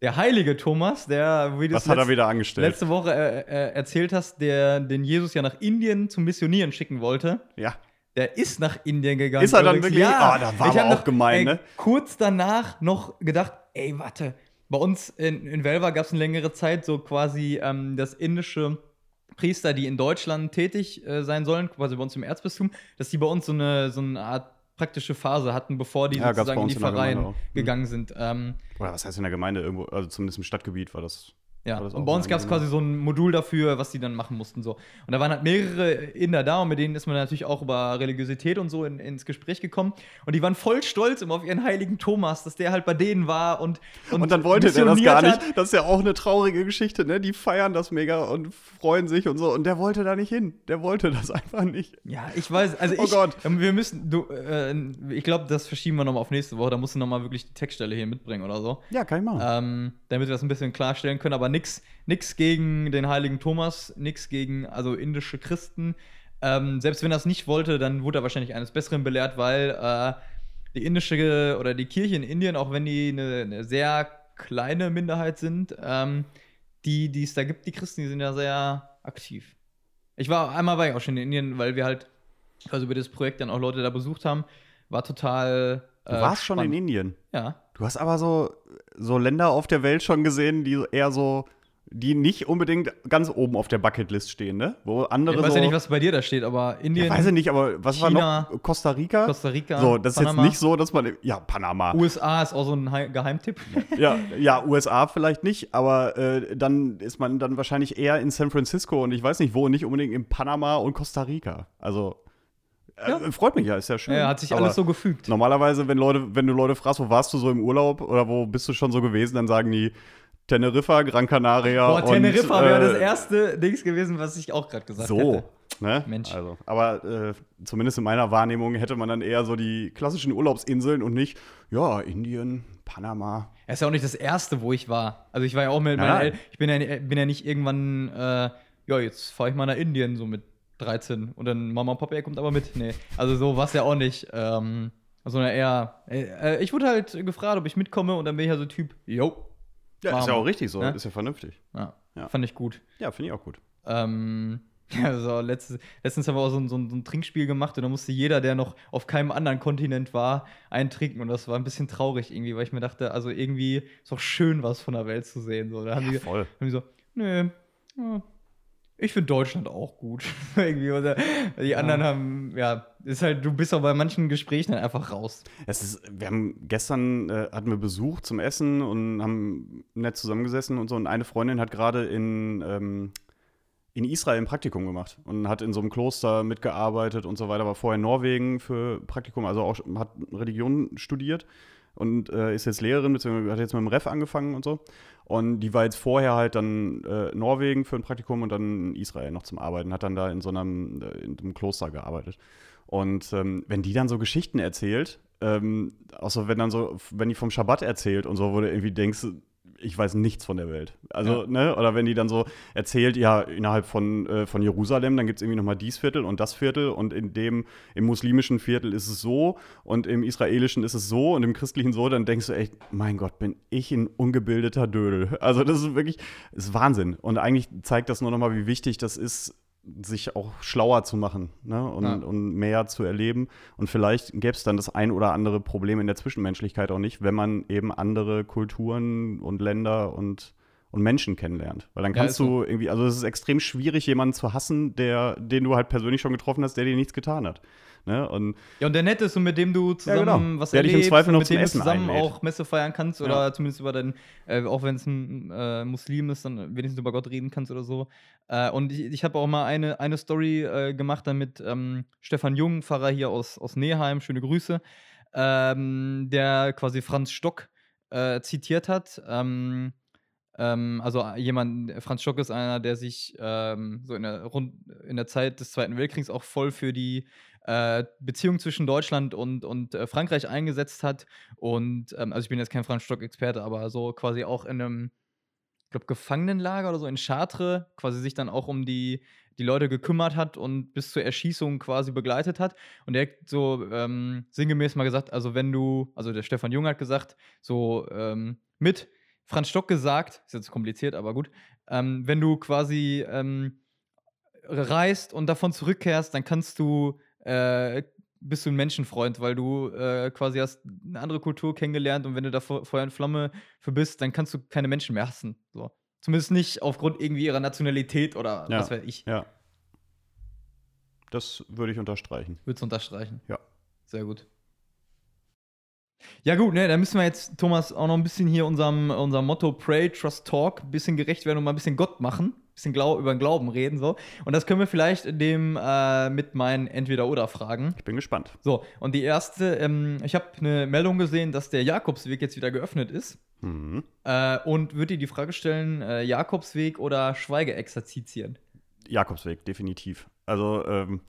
Der heilige Thomas, der, wie du Was hat er wieder angestellt? letzte Woche äh, äh, erzählt hast, der den Jesus ja nach Indien zum Missionieren schicken wollte. Ja, Der ist nach Indien gegangen. Ist er dann wirklich? Ja, Ah, da war ich aber auch gemein, ey, ne? Kurz danach noch gedacht, ey, warte. Bei uns in, in Velva gab es eine längere Zeit so quasi ähm, das indische Priester, die in Deutschland tätig äh, sein sollen, quasi bei uns im Erzbistum, dass die bei uns so eine, so eine Art praktische Phase hatten, bevor die Ja, sozusagen in die auch. Mhm. gegangen sind. Ähm, oder was heißt in der Gemeinde irgendwo, also zumindest im Stadtgebiet war das. Ja, und bei uns gab es quasi so ein Modul dafür, was die dann machen mussten. So. Und da waren halt mehrere Inder da und mit denen ist man natürlich auch über Religiosität und so in, ins Gespräch gekommen. Und die waren voll stolz immer auf ihren heiligen Thomas, dass der halt bei denen war und. Und, dann wollte der das gar nicht. hat. Das ist ja auch eine traurige Geschichte, ne? Die feiern das mega und freuen sich und so. Und der wollte da nicht hin. Der wollte das [laughs] einfach nicht. Ja, ich weiß, also Oh ich, Gott. wir müssen, du, äh, ich glaube, das verschieben wir nochmal auf nächste Woche, da musst du nochmal wirklich die Textstelle hier mitbringen oder so. Ja, kann ich machen. Ähm, damit wir das ein bisschen klarstellen können, aber nix, nix gegen den heiligen Thomas, nix gegen also indische Christen. Ähm, selbst wenn er es nicht wollte, dann wurde er wahrscheinlich eines Besseren belehrt, weil äh, die indische oder die Kirche in Indien, auch wenn die eine, eine sehr kleine Minderheit sind, ähm, die, die es da gibt, die Christen, die sind ja sehr aktiv. Ich war einmal war ich auch schon in Indien, weil wir halt also über das Projekt dann auch Leute da besucht haben. War total. Du warst schon in Indien. Ja. Du hast aber so, so Länder auf der Welt schon gesehen, die eher so, die nicht unbedingt ganz oben auf der Bucketlist stehen, ne? Wo andere Ich weiß so. ja nicht, was bei dir da steht, aber Indien, ja, weiß ich nicht, aber was China, war noch? Costa Rica? Costa Rica, So, das ist Panama. jetzt nicht so, dass man. Ja, Panama. USA ist auch so ein Hei- Geheimtipp. [laughs] Ja, ja, USA vielleicht nicht, aber äh, dann ist man dann wahrscheinlich eher in San Francisco und ich weiß nicht wo, nicht unbedingt in Panama und Costa Rica. Also äh, Ja. freut mich ja, ist ja schön. Ja, hat sich aber alles so gefügt. Normalerweise, wenn Leute, wenn du Leute fragst, wo warst du so im Urlaub oder wo bist du schon so gewesen, dann sagen die Teneriffa, Gran Canaria. Boah, Teneriffa und, wäre äh, das erste Dings gewesen, was ich auch gerade gesagt So. hätte. Ne? Mensch. Also, aber äh, zumindest in meiner Wahrnehmung hätte man dann eher so die klassischen Urlaubsinseln und nicht, ja, Indien, Panama. Er ist ja auch nicht das erste, wo ich war. Also ich war ja auch mit Nein, meinen nein. El Ich bin ja, bin ja nicht irgendwann, äh, ja, jetzt fahre ich mal nach Indien, so mit 13. Und dann Mama und Papa, er kommt aber mit. Nee, also so war es ja auch nicht. Ähm, sondern eher, äh, äh, ich wurde halt gefragt, ob ich mitkomme und dann bin ich ja so Typ, yo. Ja, ist ja auch richtig so, Ne? ist ja vernünftig. Ja, Ja. fand ich gut. Ja, finde ich auch gut. Ähm, [laughs] also letztes, letztens haben wir auch so ein, so, ein, so ein Trinkspiel gemacht und da musste jeder, der noch auf keinem anderen Kontinent war, eintrinken. Und das war ein bisschen traurig irgendwie, weil ich mir dachte, also irgendwie ist auch schön, was von der Welt zu sehen. So, da haben, die, Voll. haben die so, nee, ja, ich finde Deutschland auch gut. [laughs] irgendwie, oder die anderen haben, ja, ist halt, du bist auch bei manchen Gesprächen dann einfach raus. Es ist, wir haben gestern äh, hatten wir Besuch zum Essen und haben nett zusammengesessen und so. Und eine Freundin hat gerade in, ähm, in Israel ein Praktikum gemacht und hat in so einem Kloster mitgearbeitet und so weiter, war vorher in Norwegen für Praktikum, also auch hat Religion studiert und äh, ist jetzt Lehrerin, beziehungsweise hat jetzt mit dem Ref angefangen und so. Und die war jetzt vorher halt dann äh, Norwegen für ein Praktikum und dann Israel noch zum Arbeiten, hat dann da in so einem, äh, in einem Kloster gearbeitet. Und ähm, wenn die dann so Geschichten erzählt, ähm, auch so, wenn dann so, wenn die vom Schabbat erzählt und so, wo du irgendwie denkst, ich weiß nichts von der Welt. Also, Ja. ne, oder wenn die dann so erzählt, ja, innerhalb von, äh, von Jerusalem, dann gibt es irgendwie nochmal dies Viertel und das Viertel und in dem, im muslimischen Viertel ist es so und im israelischen ist es so und im christlichen so, dann denkst du echt, mein Gott, bin ich ein ungebildeter Dödel. [laughs] Also, das ist wirklich, das ist Wahnsinn. Und eigentlich zeigt das nur nochmal, wie wichtig das ist, sich auch schlauer zu machen ne? und, Ja. und mehr zu erleben. Und vielleicht gäbe es dann das ein oder andere Problem in der Zwischenmenschlichkeit auch nicht, wenn man eben andere Kulturen und Länder und, und Menschen kennenlernt. Weil dann Ja, kannst ist du irgendwie, also es ist extrem schwierig, jemanden zu hassen, der, den du halt persönlich schon getroffen hast, der dir nichts getan hat. Ne? Und Ja, und der nett ist und mit dem du zusammen genau. was Der dich im erlebst Zweifel noch mit zum dem du Essen zusammen einlädt. auch Messe feiern kannst Ja. oder zumindest über deinen, äh, auch wenn es ein äh, Muslim ist, dann wenigstens über Gott reden kannst oder so. Äh, und ich, ich habe auch mal eine, eine Story äh, gemacht dann mit ähm, Stefan Jung, Pfarrer hier aus, aus Neheim, schöne Grüße, ähm, der quasi Franz Stock äh, zitiert hat. Ähm, ähm, also jemand, Franz Stock ist einer, der sich ähm, so in der, rund, in der Zeit des Zweiten Weltkriegs auch voll für die äh, Beziehung zwischen Deutschland und, und äh, Frankreich eingesetzt hat. Und ähm, also ich bin jetzt kein Franz Stock-Experte, aber so quasi auch in einem, ich glaube, Gefangenenlager oder so in Chartres quasi sich dann auch um die, die Leute gekümmert hat und bis zur Erschießung quasi begleitet hat. Und der hat so ähm, sinngemäß mal gesagt, also wenn du, also der Stefan Jung hat gesagt, so ähm, mit Franz Stock gesagt, ist jetzt kompliziert, aber gut, ähm, wenn du quasi ähm, reist und davon zurückkehrst, dann kannst du, äh, bist du ein Menschenfreund, weil du äh, quasi hast eine andere Kultur kennengelernt und wenn du da Fe- Feuer und Flamme für bist, dann kannst du keine Menschen mehr hassen. So. Zumindest nicht aufgrund irgendwie ihrer Nationalität oder Ja. was weiß ich. ja, das würde ich unterstreichen. Würdest du unterstreichen? Ja. Sehr gut. Ja, gut, ne, da müssen wir jetzt, Thomas, auch noch ein bisschen hier unserem, unserem Motto Pray, Trust, Talk ein bisschen gerecht werden und mal ein bisschen Gott machen. Ein bisschen Glau über den Glauben reden, so. Und das können wir vielleicht in dem äh, mit meinen Entweder-Oder-Fragen. Ich bin gespannt. So, und die erste, ähm, ich habe eine Meldung gesehen, dass der Jakobsweg jetzt wieder geöffnet ist. Mhm. Äh, und würde dir die Frage stellen: äh, Jakobsweg oder Schweigeexerzitien? Jakobsweg, definitiv. Also, ähm,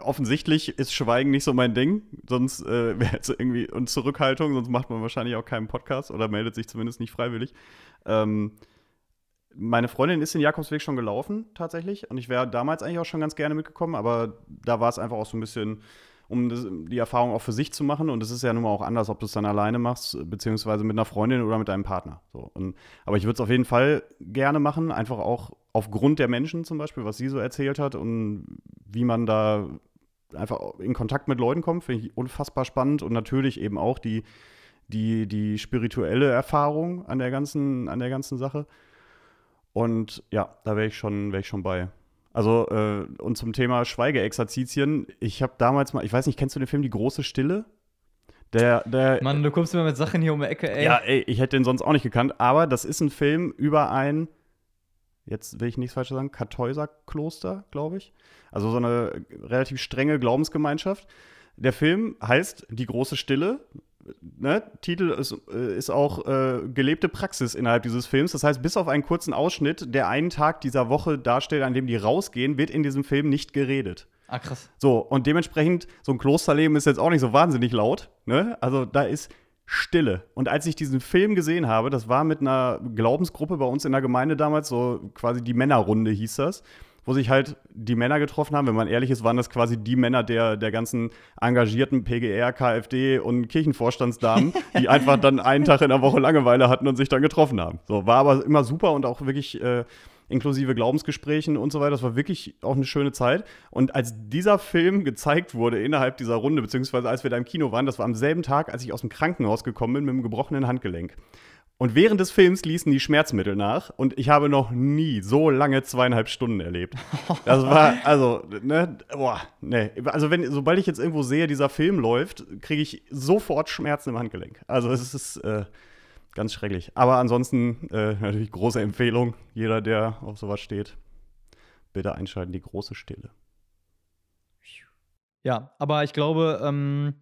offensichtlich ist Schweigen nicht so mein Ding. Sonst äh, [laughs] wäre es irgendwie und Zurückhaltung, sonst macht man wahrscheinlich auch keinen Podcast oder meldet sich zumindest nicht freiwillig. Ähm, meine Freundin ist den Jakobsweg schon gelaufen, tatsächlich. Und ich wäre damals eigentlich auch schon ganz gerne mitgekommen, aber da war es einfach auch so ein bisschen, um das, die Erfahrung auch für sich zu machen. Und es ist ja nun mal auch anders, ob du es dann alleine machst, beziehungsweise mit einer Freundin oder mit deinem Partner. So. Und, aber ich würde es auf jeden Fall gerne machen, einfach auch aufgrund der Menschen zum Beispiel, was sie so erzählt hat und wie man da einfach in Kontakt mit Leuten kommt, finde ich unfassbar spannend. Und natürlich eben auch die, die, die spirituelle Erfahrung an der ganzen, an der ganzen Sache. Und ja, da wäre ich, schon, wär ich schon bei. Also, äh, und zum Thema Schweigeexerzitien, ich habe damals mal, ich weiß nicht, kennst du den Film Die große Stille? Der, der, Mann, du kommst immer mit Sachen hier um die Ecke, ey. Ja, ey, ich hätte den sonst auch nicht gekannt, aber das ist ein Film über ein, jetzt will ich nichts falsch sagen, Kartäuserkloster, glaube ich. Also so eine relativ strenge Glaubensgemeinschaft. Der Film heißt Die große Stille, ne, Titel ist, äh, ist auch äh, gelebte Praxis innerhalb dieses Films. Das heißt, bis auf einen kurzen Ausschnitt, der einen Tag dieser Woche darstellt, an dem die rausgehen, wird in diesem Film nicht geredet. Ah, krass. So, und dementsprechend, so ein Klosterleben ist jetzt auch nicht so wahnsinnig laut. Ne? Also da ist Stille. Und als ich diesen Film gesehen habe, das war mit einer Glaubensgruppe bei uns in der Gemeinde damals, so quasi die Männerrunde hieß das wo sich halt die Männer getroffen haben. Wenn man ehrlich ist, waren das quasi die Männer der, der ganzen engagierten PGR, KfD und Kirchenvorstandsdamen, [laughs] die einfach dann einen Tag in der Woche Langeweile hatten und sich dann getroffen haben. So, war aber immer super und auch wirklich äh, inklusive Glaubensgesprächen und so weiter. Das war wirklich auch eine schöne Zeit. Und als dieser Film gezeigt wurde innerhalb dieser Runde, beziehungsweise als wir da im Kino waren, das war am selben Tag, als ich aus dem Krankenhaus gekommen bin mit einem gebrochenen Handgelenk. Und während des Films ließen die Schmerzmittel nach und ich habe noch nie so lange zweieinhalb Stunden erlebt. Das war, also, ne, boah, ne. Also, wenn, sobald ich jetzt irgendwo sehe, dieser Film läuft, kriege ich sofort Schmerzen im Handgelenk. Also, es ist äh, ganz schrecklich. Aber ansonsten äh, natürlich große Empfehlung. Jeder, der auf sowas steht, bitte einschalten, die große Stille. Ja, aber ich glaube, ähm,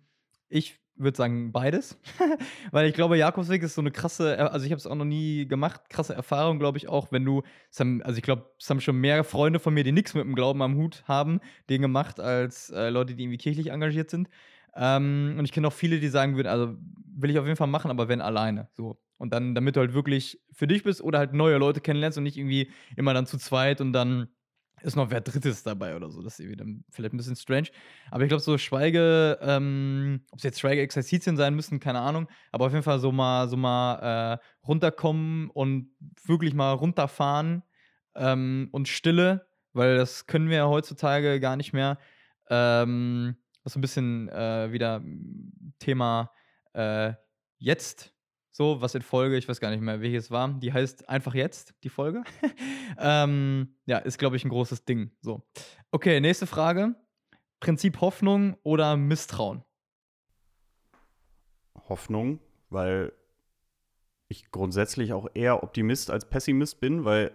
ich würde sagen beides, [laughs] weil ich glaube, Jakobsweg ist so eine krasse, also ich habe es auch noch nie gemacht, krasse Erfahrung, glaube ich auch, wenn du, haben, also ich glaube, es haben schon mehr Freunde von mir, die nichts mit dem Glauben am Hut haben, den gemacht, als äh, Leute, die irgendwie kirchlich engagiert sind. Ähm, und ich kenne auch viele, die sagen würden, also will ich auf jeden Fall machen, aber wenn alleine, so. Und dann, damit du halt wirklich für dich bist oder halt neue Leute kennenlernst und nicht irgendwie immer dann zu zweit und dann ist noch wer Drittes dabei oder so. Das ist irgendwie dann vielleicht ein bisschen strange. Aber ich glaube, so Schweige, ähm, ob es jetzt Schweige-Exerzitien sein müssen, keine Ahnung. Aber auf jeden Fall so mal, so mal äh, runterkommen und wirklich mal runterfahren ähm, und Stille, weil das können wir ja heutzutage gar nicht mehr. Ähm, was so ein bisschen äh, wieder Thema äh, jetzt so, was in Folge, ich weiß gar nicht mehr, welches war, die heißt einfach jetzt, die Folge. [laughs] ähm, ja, ist, glaube ich, ein großes Ding. So. Okay, nächste Frage. Prinzip Hoffnung oder Misstrauen? Hoffnung, weil ich grundsätzlich auch eher Optimist als Pessimist bin, weil,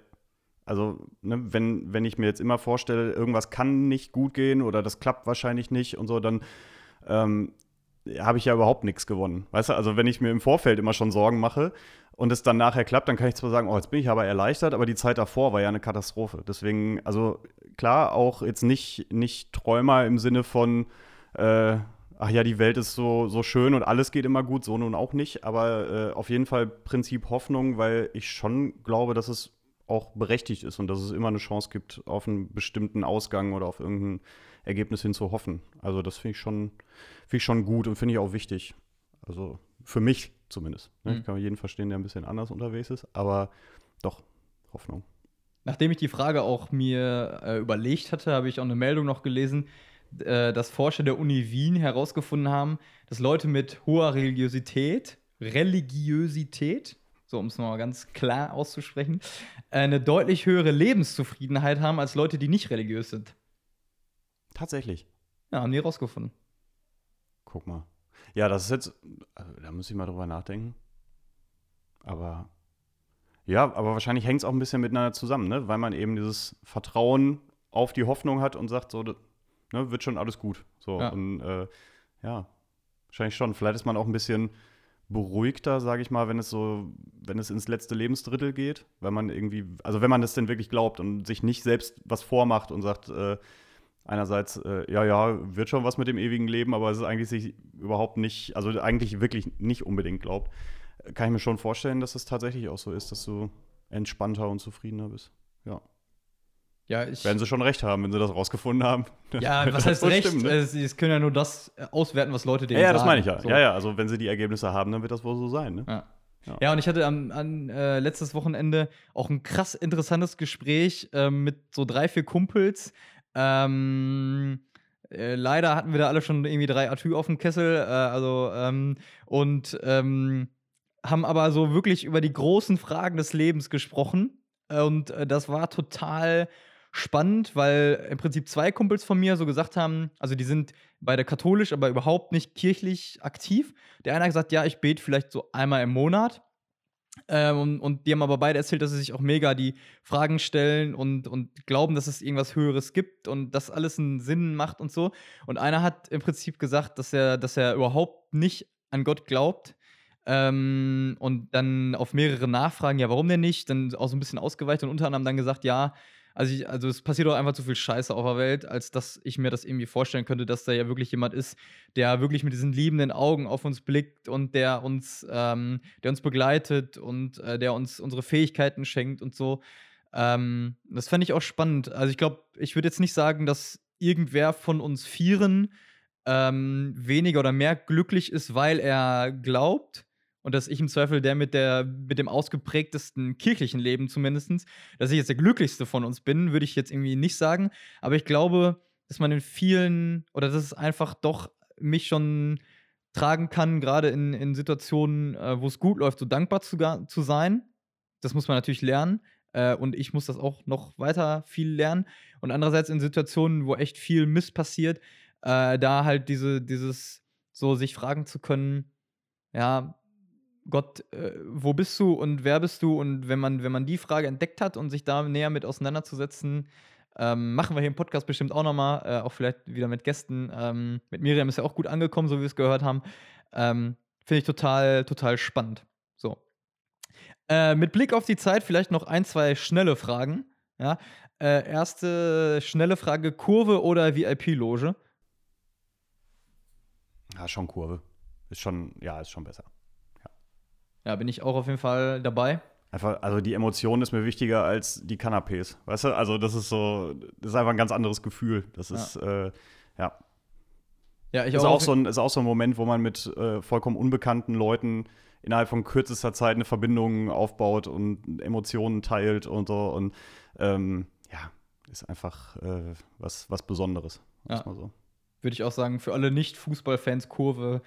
also, ne, wenn, wenn ich mir jetzt immer vorstelle, irgendwas kann nicht gut gehen oder das klappt wahrscheinlich nicht und so, dann ähm, habe ich ja überhaupt nichts gewonnen. Weißt du, also wenn ich mir im Vorfeld immer schon Sorgen mache und es dann nachher klappt, dann kann ich zwar sagen, oh, jetzt bin ich aber erleichtert, aber die Zeit davor war ja eine Katastrophe. Deswegen, also klar, auch jetzt nicht, nicht Träumer im Sinne von, äh, ach ja, die Welt ist so, so schön und alles geht immer gut, so nun auch nicht, aber äh, auf jeden Fall Prinzip Hoffnung, weil ich schon glaube, dass es auch berechtigt ist und dass es immer eine Chance gibt, auf einen bestimmten Ausgang oder auf irgendein Ergebnis hin zu hoffen. Also das finde ich schon, finde ich schon gut und finde ich auch wichtig. Also für mich zumindest. Ne? Mhm. Ich kann jeden verstehen, der ein bisschen anders unterwegs ist, aber doch, Hoffnung. Nachdem ich die Frage auch mir äh, überlegt hatte, habe ich auch eine Meldung noch gelesen, äh, dass Forscher der Uni Wien herausgefunden haben, dass Leute mit hoher Religiosität, Religiosität, so um es mal ganz klar auszusprechen, eine deutlich höhere Lebenszufriedenheit haben als Leute, die nicht religiös sind. Tatsächlich. Ja, haben die rausgefunden. Guck mal. Ja, das ist jetzt, also, da muss ich mal drüber nachdenken. Aber ja, aber wahrscheinlich hängt es auch ein bisschen miteinander zusammen, ne? weil man eben dieses Vertrauen auf die Hoffnung hat und sagt, so, ne, wird schon alles gut. So, ja. und äh, ja, wahrscheinlich schon. Vielleicht ist man auch ein bisschen beruhigter, sage ich mal, wenn es so, wenn es ins letzte Lebensdrittel geht, wenn man irgendwie, also wenn man das denn wirklich glaubt und sich nicht selbst was vormacht und sagt, äh, einerseits, äh, ja, ja, wird schon was mit dem ewigen Leben, aber es ist eigentlich sich überhaupt nicht, also eigentlich wirklich nicht unbedingt glaubt, kann ich mir schon vorstellen, dass es tatsächlich auch so ist, dass du entspannter und zufriedener bist. Ja. Ja, ich, Werden sie schon recht haben, wenn sie das rausgefunden haben. Ja, [laughs] was heißt recht? Stimmen, ne? Sie können ja nur das auswerten, was Leute denen ja, sagen. Ja, das meine ich ja. So. Ja, ja, also wenn sie die Ergebnisse haben, dann wird das wohl so sein. Ne? Ja. Ja. ja. und ich hatte am, an äh, letztes Wochenende auch ein krass interessantes Gespräch äh, mit so drei, vier Kumpels. Ähm, äh, leider hatten wir da alle schon irgendwie drei Atü auf dem Kessel. Äh, also, ähm, und ähm, haben aber so wirklich über die großen Fragen des Lebens gesprochen. Und äh, das war total spannend, weil im Prinzip zwei Kumpels von mir so gesagt haben, also die sind beide katholisch, aber überhaupt nicht kirchlich aktiv. Der eine hat gesagt, ja, ich bete vielleicht so einmal im Monat. Ähm, und, die haben aber beide erzählt, dass sie sich auch mega die Fragen stellen und, und glauben, dass es irgendwas Höheres gibt und dass alles einen Sinn macht und so. Und einer hat im Prinzip gesagt, dass er, dass er überhaupt nicht an Gott glaubt. Ähm, und dann auf mehrere Nachfragen, ja, warum denn nicht? Dann auch so ein bisschen ausgeweicht und unter anderem dann gesagt, ja, also, ich, also es passiert doch einfach zu viel Scheiße auf der Welt, als dass ich mir das irgendwie vorstellen könnte, dass da ja wirklich jemand ist, der wirklich mit diesen liebenden Augen auf uns blickt und der uns, ähm, der uns begleitet und äh, der uns unsere Fähigkeiten schenkt und so. Ähm, das fände ich auch spannend. Also ich glaube, ich würde jetzt nicht sagen, dass irgendwer von uns Vieren ähm, weniger oder mehr glücklich ist, weil er glaubt und dass ich im Zweifel der mit, der mit dem ausgeprägtesten kirchlichen Leben zumindest, dass ich jetzt der glücklichste von uns bin, würde ich jetzt irgendwie nicht sagen. Aber ich glaube, dass man in vielen oder dass es einfach doch mich schon tragen kann, gerade in, in Situationen, äh, wo es gut läuft, so dankbar zu, zu sein. Das muss man natürlich lernen. Äh, und ich muss das auch noch weiter viel lernen. Und andererseits in Situationen, wo echt viel Mist passiert, äh, da halt diese, dieses, so sich fragen zu können, ja, Gott, äh, wo bist du und wer bist du? Und wenn man, wenn man die Frage entdeckt hat und sich da näher mit auseinanderzusetzen, ähm, machen wir hier im Podcast bestimmt auch nochmal, äh, auch vielleicht wieder mit Gästen. Ähm, mit Miriam ist ja auch gut angekommen, so wie wir es gehört haben. Ähm, Finde ich total, total spannend. So. Äh, mit Blick auf die Zeit vielleicht noch ein, zwei schnelle Fragen. Ja. Äh, erste schnelle Frage: Kurve oder VIP-Loge? Ja, schon Kurve. Ist schon, ja, ist schon besser. Ja, bin ich auch auf jeden Fall dabei. Einfach, also die Emotion ist mir wichtiger als die Canapés. Weißt du? Also, das ist so, das ist einfach ein ganz anderes Gefühl. Das ist, ja. Äh, ja. Ja, ich ist auch. auch so ein, ist auch so ein Moment, wo man mit äh, vollkommen unbekannten Leuten innerhalb von kürzester Zeit eine Verbindung aufbaut und Emotionen teilt und so. Und ähm, ja, ist einfach äh, was, was Besonderes. Ja. So. Würde ich auch sagen, für alle Nicht-Fußballfans Kurve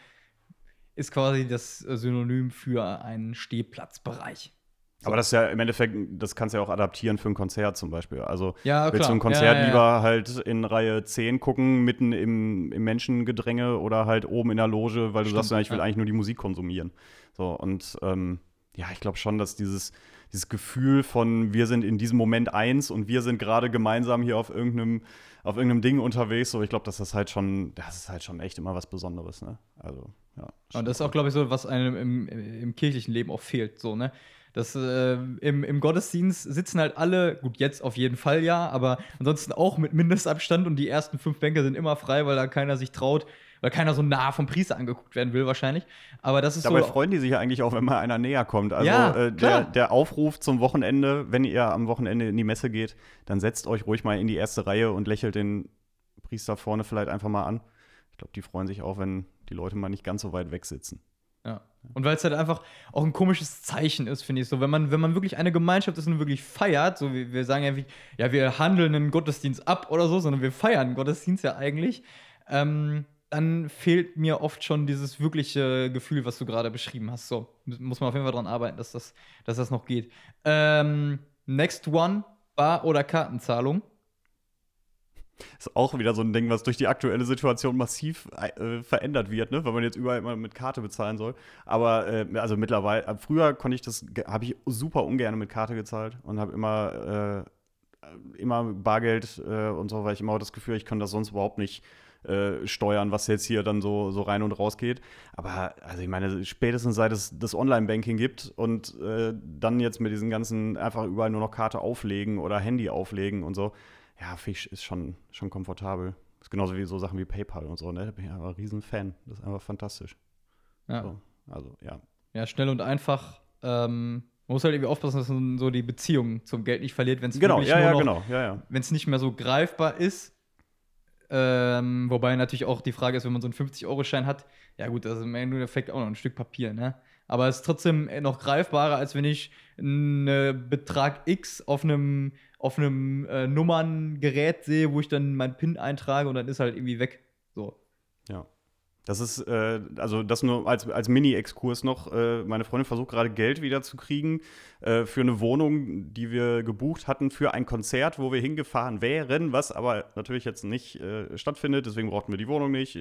ist quasi das Synonym für einen Stehplatzbereich. So. Aber das ist ja im Endeffekt, das kannst du ja auch adaptieren für ein Konzert zum Beispiel. Also ja, willst du ein Konzert ja, ja, lieber halt in Reihe 10 gucken, mitten im, im Menschengedränge oder halt oben in der Loge, weil du Stimmt, sagst, ich will eigentlich nur die Musik konsumieren. So, und ähm, ja, ich glaube schon, dass dieses, dieses Gefühl von wir sind in diesem Moment eins und wir sind gerade gemeinsam hier auf irgendeinem, auf irgendeinem Ding unterwegs, so ich glaube, dass das halt schon, das ist halt schon echt immer was Besonderes, ne? Also. Ja, und das ist auch, glaube ich, so, was einem im, im, kirchlichen Leben auch fehlt. So, ne? Das, äh, im, Im Gottesdienst sitzen halt alle, gut, jetzt auf jeden Fall ja, aber ansonsten auch mit Mindestabstand und die ersten fünf Bänke sind immer frei, weil da keiner sich traut, weil keiner so nah vom Priester angeguckt werden will, wahrscheinlich. Aber das ist Dabei so. freuen die sich ja eigentlich auch, wenn mal einer näher kommt. Also ja, äh, der, der, Aufruf zum Wochenende, wenn ihr am Wochenende in die Messe geht, dann setzt euch ruhig mal in die erste Reihe und lächelt den Priester vorne vielleicht einfach mal an. Ich glaube, die freuen sich auch, wenn die Leute mal nicht ganz so weit weg sitzen. Ja. Und weil es halt einfach auch ein komisches Zeichen ist, finde ich so. Wenn man, wenn man wirklich eine Gemeinschaft ist und wirklich feiert, so wie wir sagen ja, wie, ja, wir handeln einen Gottesdienst ab oder so, sondern wir feiern Gottesdienst ja eigentlich, ähm, dann fehlt mir oft schon dieses wirkliche Gefühl, was du gerade beschrieben hast. So, muss man auf jeden Fall daran arbeiten, dass das, dass das noch geht. Ähm, next one, Bar- oder Kartenzahlung? Ist auch wieder so ein Ding, was durch die aktuelle Situation massiv äh, verändert wird, ne? weil man jetzt überall immer mit Karte bezahlen soll. Aber äh, also mittlerweile, äh, früher konnte ich das, habe ich super ungern mit Karte gezahlt und habe immer, äh, immer Bargeld äh, und so, weil ich immer das Gefühl, ich kann das sonst überhaupt nicht äh, steuern, was jetzt hier dann so, so rein und raus geht. Aber also ich meine, spätestens seit es das Online-Banking gibt und dann jetzt mit diesen ganzen einfach überall nur noch Karte auflegen oder Handy auflegen und so, ja, Fisch ist schon, schon komfortabel. Ist genauso wie so Sachen wie PayPal und so, ne? Da bin ich aber ein riesen Fan. Das ist einfach fantastisch. Ja. So, also, ja. Ja, schnell und einfach. Ähm, man muss halt irgendwie aufpassen, dass man so die Beziehung zum Geld nicht verliert, wenn es genau, wirklich ja, ja, genau, ja, ja. wenn es nicht mehr so greifbar ist. Ähm, wobei natürlich auch die Frage ist, wenn man so einen 50-Euro-Schein hat, ja gut, das ist im Endeffekt auch noch ein Stück Papier, ne? Aber es ist trotzdem noch greifbarer, als wenn ich einen Betrag X auf einem auf einem äh, Nummerngerät sehe, wo ich dann meinen PIN eintrage und dann ist halt irgendwie weg. So. Ja. Das ist, äh, also das nur als, als Mini-Exkurs noch. Äh, meine Freundin versucht gerade Geld wieder zu kriegen äh, für eine Wohnung, die wir gebucht hatten für ein Konzert, wo wir hingefahren wären, was aber natürlich jetzt nicht äh, stattfindet. Deswegen brauchten wir die Wohnung nicht.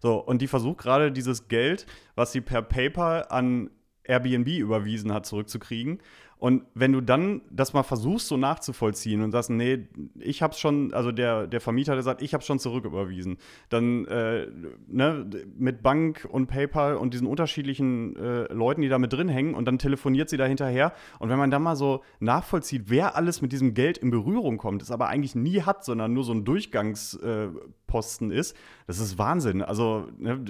So, und die versucht gerade dieses Geld, was sie per PayPal an Airbnb überwiesen hat, zurückzukriegen. Und wenn du dann das mal versuchst, so nachzuvollziehen und sagst, nee, ich hab's schon, also der, der Vermieter, der sagt, ich hab's schon zurücküberwiesen, dann äh, ne, mit Bank und PayPal und diesen unterschiedlichen äh, Leuten, die da mit drin hängen und dann telefoniert sie da hinterher. Und wenn man dann mal so nachvollzieht, wer alles mit diesem Geld in Berührung kommt, es aber eigentlich nie hat, sondern nur so ein Durchgangsposten äh, ist, das ist Wahnsinn. Also, ne,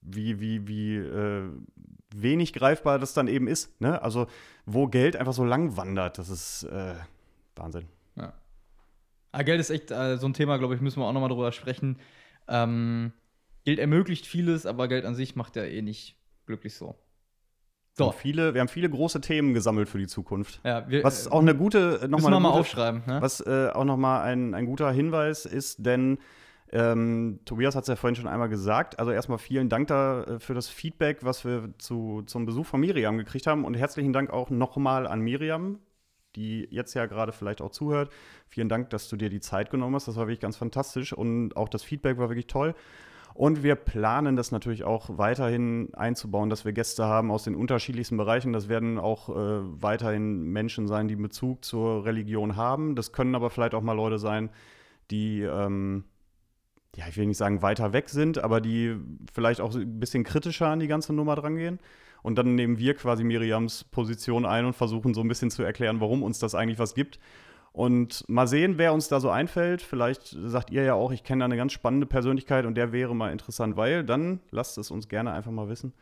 wie, wie, wie äh, wenig greifbar das dann eben ist. Ne? Also, wo Geld einfach so lang wandert, das ist äh, Wahnsinn. Ja. Ah, Geld ist echt äh, so ein Thema, glaube ich, müssen wir auch nochmal drüber sprechen. Ähm, Geld ermöglicht vieles, aber Geld an sich macht ja eh nicht glücklich so. So. Viele, wir haben viele große Themen gesammelt für die Zukunft. Ja, wir, was auch eine gute, äh, nochmal noch mal aufschreiben. Ne? Was äh, auch nochmal ein, ein guter Hinweis ist, denn ähm, Tobias hat es ja vorhin schon einmal gesagt. Also erstmal vielen Dank da äh, für das Feedback, was wir zu, zum Besuch von Miriam gekriegt haben. Und herzlichen Dank auch nochmal an Miriam, die jetzt ja gerade vielleicht auch zuhört. Vielen Dank, dass du dir die Zeit genommen hast. Das war wirklich ganz fantastisch. Und auch das Feedback war wirklich toll. Und wir planen das natürlich auch weiterhin einzubauen, dass wir Gäste haben aus den unterschiedlichsten Bereichen. Das werden auch äh, weiterhin Menschen sein, die Bezug zur Religion haben. Das können aber vielleicht auch mal Leute sein, die ähm, ja, ich will nicht sagen weiter weg sind, aber die vielleicht auch ein bisschen kritischer an die ganze Nummer drangehen. Und dann nehmen wir quasi Miriams Position ein und versuchen so ein bisschen zu erklären, warum uns das eigentlich was gibt. Und mal sehen, wer uns da so einfällt. Vielleicht sagt ihr ja auch, ich kenne da eine ganz spannende Persönlichkeit und der wäre mal interessant, weil dann lasst es uns gerne einfach mal wissen.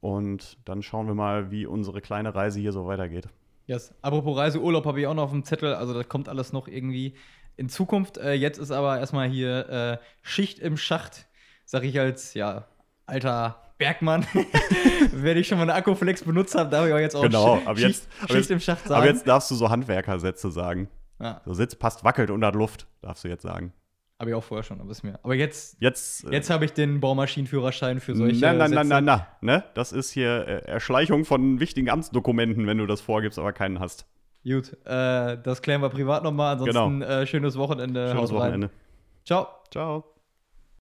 Und dann schauen wir mal, wie unsere kleine Reise hier so weitergeht. Yes. Apropos Reiseurlaub habe ich auch noch auf dem Zettel. Also das kommt alles noch irgendwie in Zukunft. Äh, jetzt ist aber erstmal hier äh, Schicht im Schacht, sag ich als ja alter Bergmann. [laughs] Wenn ich schon mal eine Akkuflex benutzt habe, darf ich auch jetzt auch genau, Schicht, aber jetzt, Schicht, Schicht im Schacht sagen. Aber jetzt darfst du so Handwerkersätze sagen. Ja. So Sitz passt, wackelt unter Luft, darfst du jetzt sagen. Habe ich auch vorher schon, aber ist mir. Aber jetzt, jetzt, äh, jetzt habe ich den Baumaschinenführerschein für solche. Nein, nein, nein, nein, nein. Ne? Das ist hier äh, Erschleichung von wichtigen Amtsdokumenten, wenn du das vorgibst, aber keinen hast. Gut, äh, das klären wir privat nochmal. Ansonsten genau. äh, schönes Wochenende. Schönes Wochenende. Ciao. Ciao.